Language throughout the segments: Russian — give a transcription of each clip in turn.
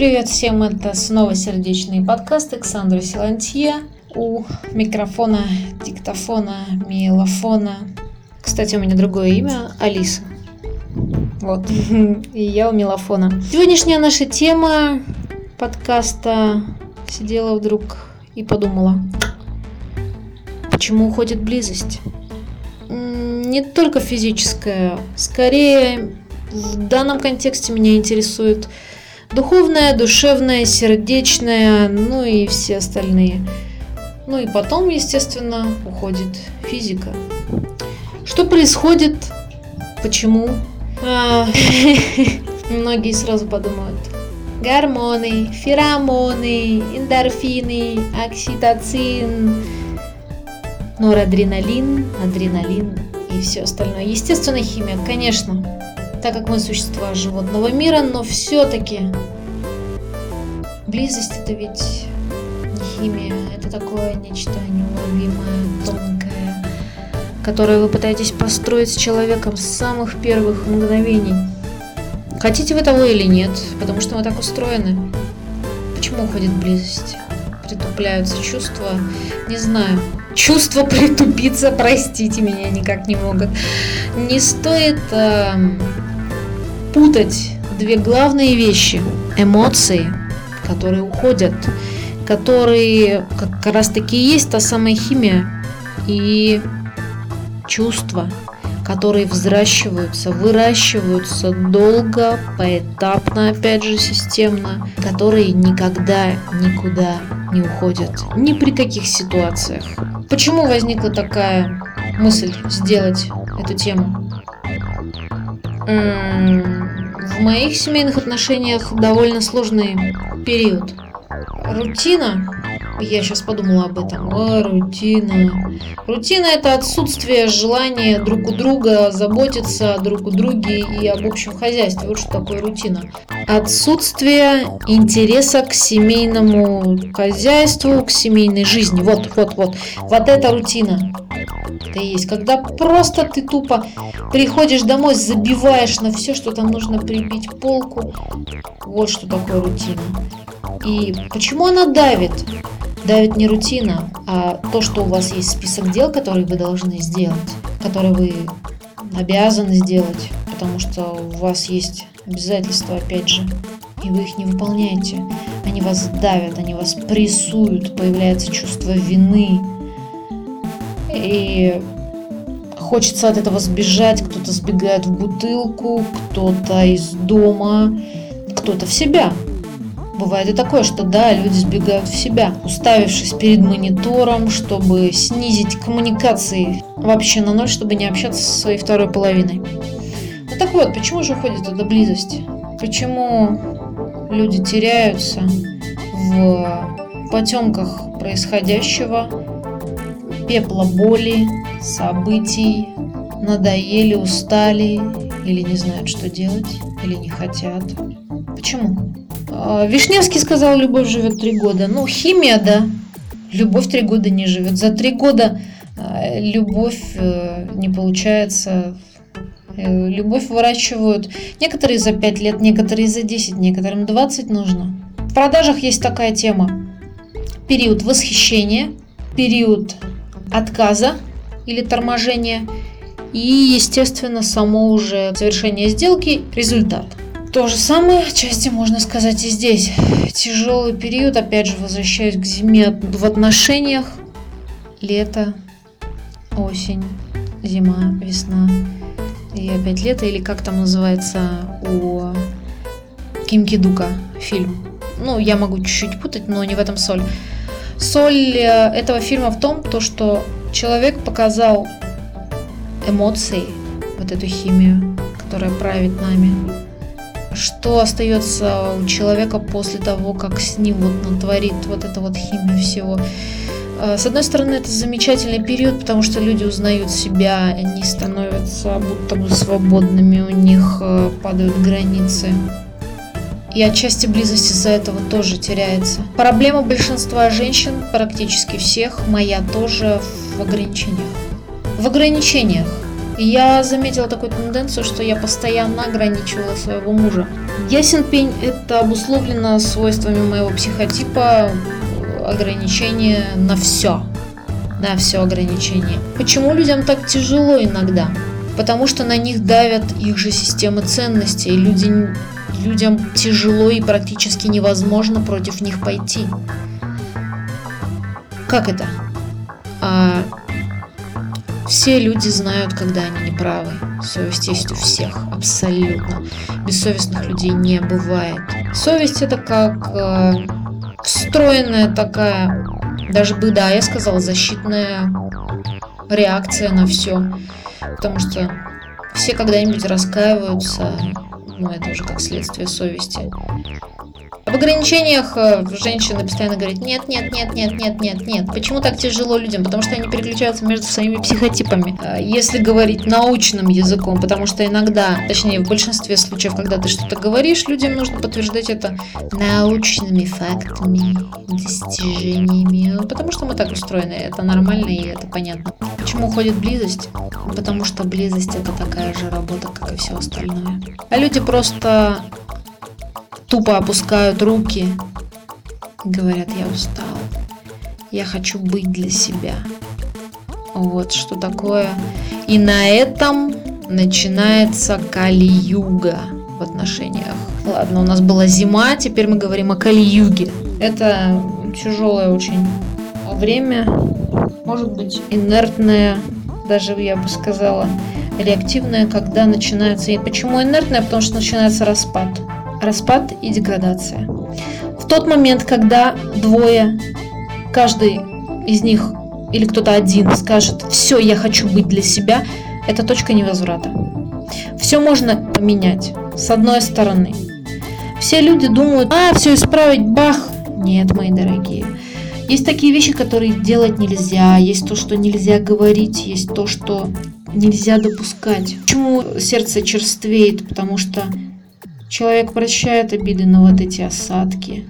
Привет всем, это снова сердечные подкасты Александра Силантье. У микрофона, диктофона, мелофона. Кстати, у меня другое имя Алиса. Вот. И я у мелофона. Сегодняшняя наша тема подкаста сидела вдруг и подумала, почему уходит близость? Не только физическая, скорее в данном контексте меня интересует духовное, душевное, сердечное, ну и все остальные. Ну и потом, естественно, уходит физика. Что происходит? Почему? А, многие сразу подумают. Гормоны, феромоны, эндорфины, окситоцин, норадреналин, адреналин и все остальное. Естественно, химия, конечно так как мы существа животного мира, но все-таки близость это ведь не химия, это такое нечто неуловимое, тонкое, которое вы пытаетесь построить с человеком с самых первых мгновений. Хотите вы того или нет, потому что мы так устроены. Почему уходит близость? Притупляются чувства? Не знаю. Чувства притупиться, простите меня, никак не могут. Не стоит э, путать две главные вещи. Эмоции, которые уходят, которые как раз таки есть та самая химия, и чувства, которые взращиваются, выращиваются долго, поэтапно, опять же, системно, которые никогда никуда не уходят, ни при каких ситуациях. Почему возникла такая мысль сделать эту тему? В моих семейных отношениях довольно сложный период. Рутина, я сейчас подумала об этом, о, рутина. Рутина это отсутствие желания друг у друга заботиться друг у друге и об общем хозяйстве. Вот что такое рутина. Отсутствие интереса к семейному хозяйству, к семейной жизни. Вот, вот, вот. Вот это рутина это есть. Когда просто ты тупо приходишь домой, забиваешь на все, что там нужно прибить полку. Вот что такое рутина. И почему она давит? Давит не рутина, а то, что у вас есть список дел, которые вы должны сделать, которые вы обязаны сделать, потому что у вас есть обязательства, опять же, и вы их не выполняете. Они вас давят, они вас прессуют, появляется чувство вины, и хочется от этого сбежать. Кто-то сбегает в бутылку, кто-то из дома, кто-то в себя. Бывает и такое, что да, люди сбегают в себя, уставившись перед монитором, чтобы снизить коммуникации вообще на ноль, чтобы не общаться со своей второй половиной. Ну так вот, почему же уходит эта близость? Почему люди теряются в потемках происходящего, пепла боли, событий, надоели, устали или не знают, что делать, или не хотят. Почему? А, Вишневский сказал, любовь живет три года. Ну, химия, да. Любовь три года не живет. За три года а, любовь э, не получается. Э, любовь выращивают некоторые за пять лет, некоторые за 10, некоторым 20 нужно. В продажах есть такая тема. Период восхищения, период отказа или торможения и, естественно, само уже завершение сделки, результат. То же самое отчасти можно сказать и здесь. Тяжелый период, опять же, возвращаюсь к зиме в отношениях. Лето, осень, зима, весна и опять лето, или как там называется у Ким Кидука фильм. Ну, я могу чуть-чуть путать, но не в этом соль. Соль э, этого фильма в том, то, что человек показал эмоции, вот эту химию, которая правит нами. Что остается у человека после того, как с ним вот натворит вот эта вот химия всего. Э, с одной стороны, это замечательный период, потому что люди узнают себя, они становятся будто бы свободными, у них э, падают границы и отчасти близость из-за этого тоже теряется. Проблема большинства женщин, практически всех, моя тоже в ограничениях. В ограничениях. Я заметила такую тенденцию, что я постоянно ограничивала своего мужа. Ясен пень это обусловлено свойствами моего психотипа, ограничения на все. На все ограничения. Почему людям так тяжело иногда? Потому что на них давят их же системы ценностей. Люди, людям тяжело и практически невозможно против них пойти. Как это? А, все люди знают, когда они неправы. Совесть есть у всех, абсолютно. Бессовестных людей не бывает. Совесть это как э, встроенная такая, даже бы, да, я сказала, защитная реакция на все. Потому что все когда-нибудь раскаиваются, ну это уже как следствие совести. Об ограничениях э, женщины постоянно говорят, нет, нет, нет, нет, нет, нет, нет. Почему так тяжело людям? Потому что они переключаются между своими психотипами. Э, если говорить научным языком, потому что иногда, точнее в большинстве случаев, когда ты что-то говоришь, людям нужно подтверждать это научными фактами, достижениями. Потому что мы так устроены, это нормально и это понятно. Почему уходит близость? Потому что близость это такая же работа, как и все остальное. А люди просто тупо опускают руки, говорят, я устал, я хочу быть для себя. Вот что такое. И на этом начинается кали-юга в отношениях. Ладно, у нас была зима, теперь мы говорим о кали-юге. Это тяжелое очень время, может быть инертное, даже я бы сказала, реактивное, когда начинается... И почему инертное? Потому что начинается распад распад и деградация. В тот момент, когда двое, каждый из них или кто-то один скажет «все, я хочу быть для себя», это точка невозврата. Все можно поменять, с одной стороны. Все люди думают, а, все исправить, бах. Нет, мои дорогие. Есть такие вещи, которые делать нельзя, есть то, что нельзя говорить, есть то, что нельзя допускать. Почему сердце черствеет? Потому что Человек прощает обиды на вот эти осадки.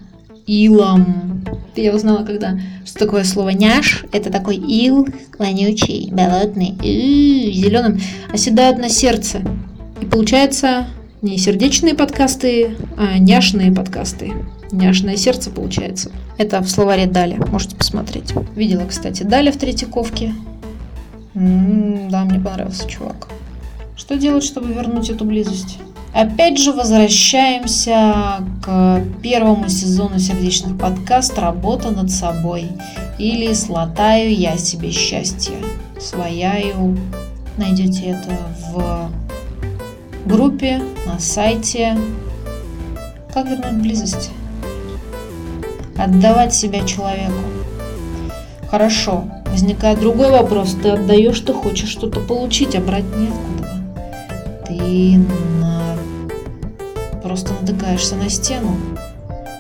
Илом. Я узнала, когда, что такое слово няш. Это такой ил, вонючий, болотный, зеленым, оседают на сердце. И получается не сердечные подкасты, а няшные подкасты. Няшное сердце получается. Это в словаре Даля. Можете посмотреть. Видела, кстати, Даля в Третьяковке. М-м, да, мне понравился чувак. Что делать, чтобы вернуть эту близость? Опять же возвращаемся к первому сезону сердечных подкаст «Работа над собой» или «Слотаю я себе счастье». Свояю. Найдете это в группе, на сайте. Как вернуть близость? Отдавать себя человеку. Хорошо. Возникает другой вопрос. Ты отдаешь, ты хочешь что-то получить, а брать неоткуда. Ты просто натыкаешься на стену.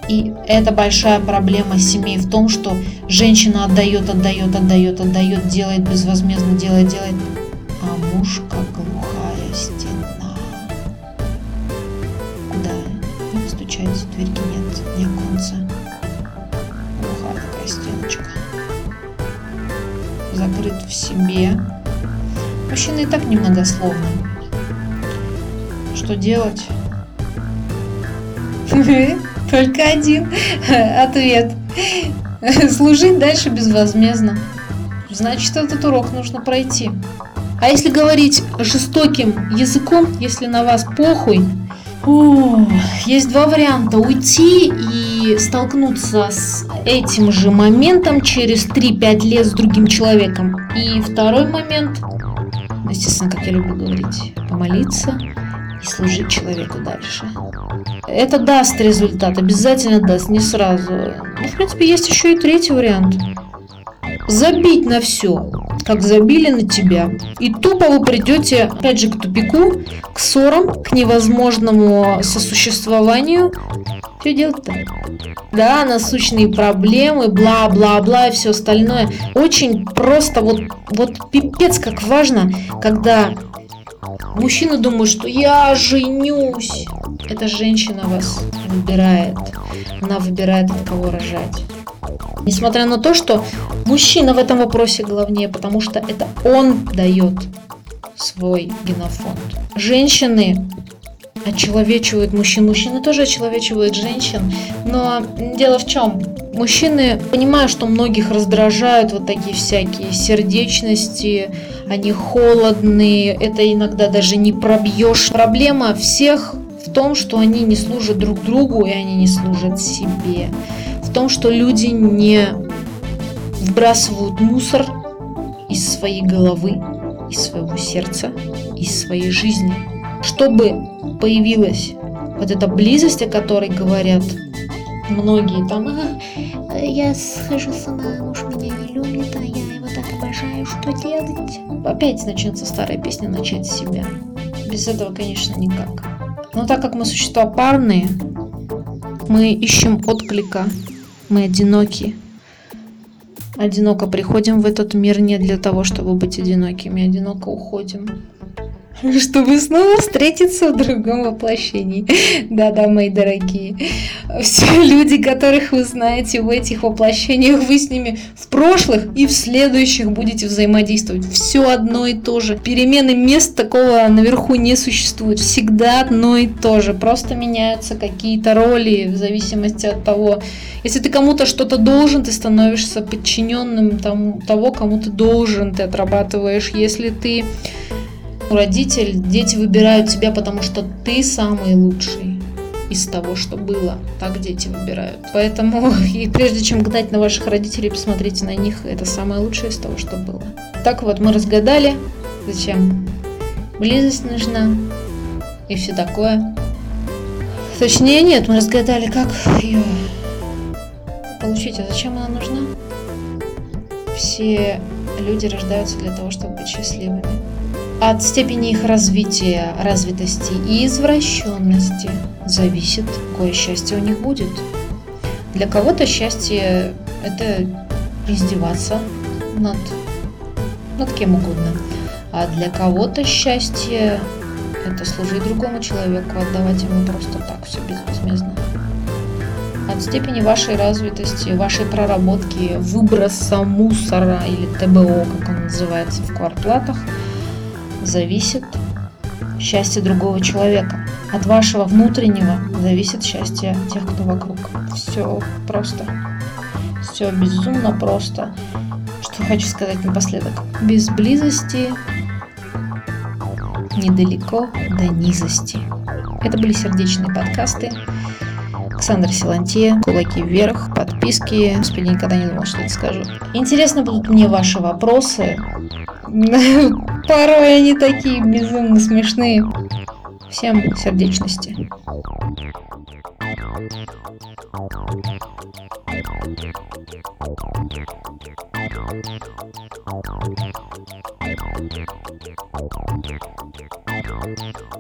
И это большая проблема семей в том, что женщина отдает, отдает, отдает, отдает, делает безвозмездно, делает, делает, а муж как глухая стена. Куда не стучать, дверьки нет, ни оконца. Глухая такая стеночка. Закрыт в себе. Мужчина и так немногословный. Что делать? Только один ответ. Служить дальше безвозмездно. Значит, этот урок нужно пройти. А если говорить жестоким языком, если на вас похуй, о, есть два варианта. Уйти и столкнуться с этим же моментом через 3-5 лет с другим человеком. И второй момент, естественно, как я люблю говорить, помолиться и служить человеку дальше. Это даст результат, обязательно даст, не сразу. Но, в принципе, есть еще и третий вариант. Забить на все, как забили на тебя. И тупо вы придете, опять же, к тупику, к ссорам, к невозможному сосуществованию. Что делать-то? Да, насущные проблемы, бла-бла-бла и все остальное. Очень просто, вот, вот пипец как важно, когда Мужчина думает, что я женюсь. Эта женщина вас выбирает. Она выбирает, от кого рожать. Несмотря на то, что мужчина в этом вопросе главнее, потому что это он дает свой генофонд. Женщины очеловечивают мужчин, мужчины тоже очеловечивают женщин, но дело в чем? Мужчины, понимая, что многих раздражают вот такие всякие сердечности, они холодные, это иногда даже не пробьешь. Проблема всех в том, что они не служат друг другу и они не служат себе. В том, что люди не вбрасывают мусор из своей головы, из своего сердца, из своей жизни. Чтобы появилась вот эта близость, о которой говорят многие там, а, я схожу сама, муж меня не любит, а я его так обожаю, что делать? Опять начнется старая песня «Начать с себя». Без этого, конечно, никак. Но так как мы существа парные, мы ищем отклика, мы одиноки. Одиноко приходим в этот мир не для того, чтобы быть одинокими, одиноко уходим. чтобы снова встретиться в другом воплощении. Да-да, мои дорогие. Все люди, которых вы знаете в этих воплощениях, вы с ними в прошлых и в следующих будете взаимодействовать. Все одно и то же. Перемены мест такого наверху не существует. Всегда одно и то же. Просто меняются какие-то роли в зависимости от того. Если ты кому-то что-то должен, ты становишься подчиненным тому, того, кому ты должен, ты отрабатываешь. Если ты родитель, дети выбирают тебя, потому что ты самый лучший из того, что было. Так дети выбирают. Поэтому и прежде чем гнать на ваших родителей, посмотрите на них. Это самое лучшее из того, что было. Так вот, мы разгадали, зачем близость нужна и все такое. Точнее, нет, мы разгадали, как ее получить. А зачем она нужна? Все люди рождаются для того, чтобы быть счастливыми. От степени их развития, развитости и извращенности зависит, какое счастье у них будет. Для кого-то счастье – это издеваться над, над кем угодно. А для кого-то счастье – это служить другому человеку, отдавать ему просто так все безвозмездно. От степени вашей развитости, вашей проработки, выброса мусора или ТБО, как он называется в квартплатах – зависит счастье другого человека. От вашего внутреннего зависит счастье тех, кто вокруг. Все просто. Все безумно просто. Что хочу сказать напоследок. Без близости недалеко до низости. Это были сердечные подкасты. Александр Силантье, кулаки вверх, подписки. Господи, никогда не думал, что это скажу. Интересно будут мне ваши вопросы. Порой они такие безумно смешные. Всем сердечности.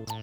Thank.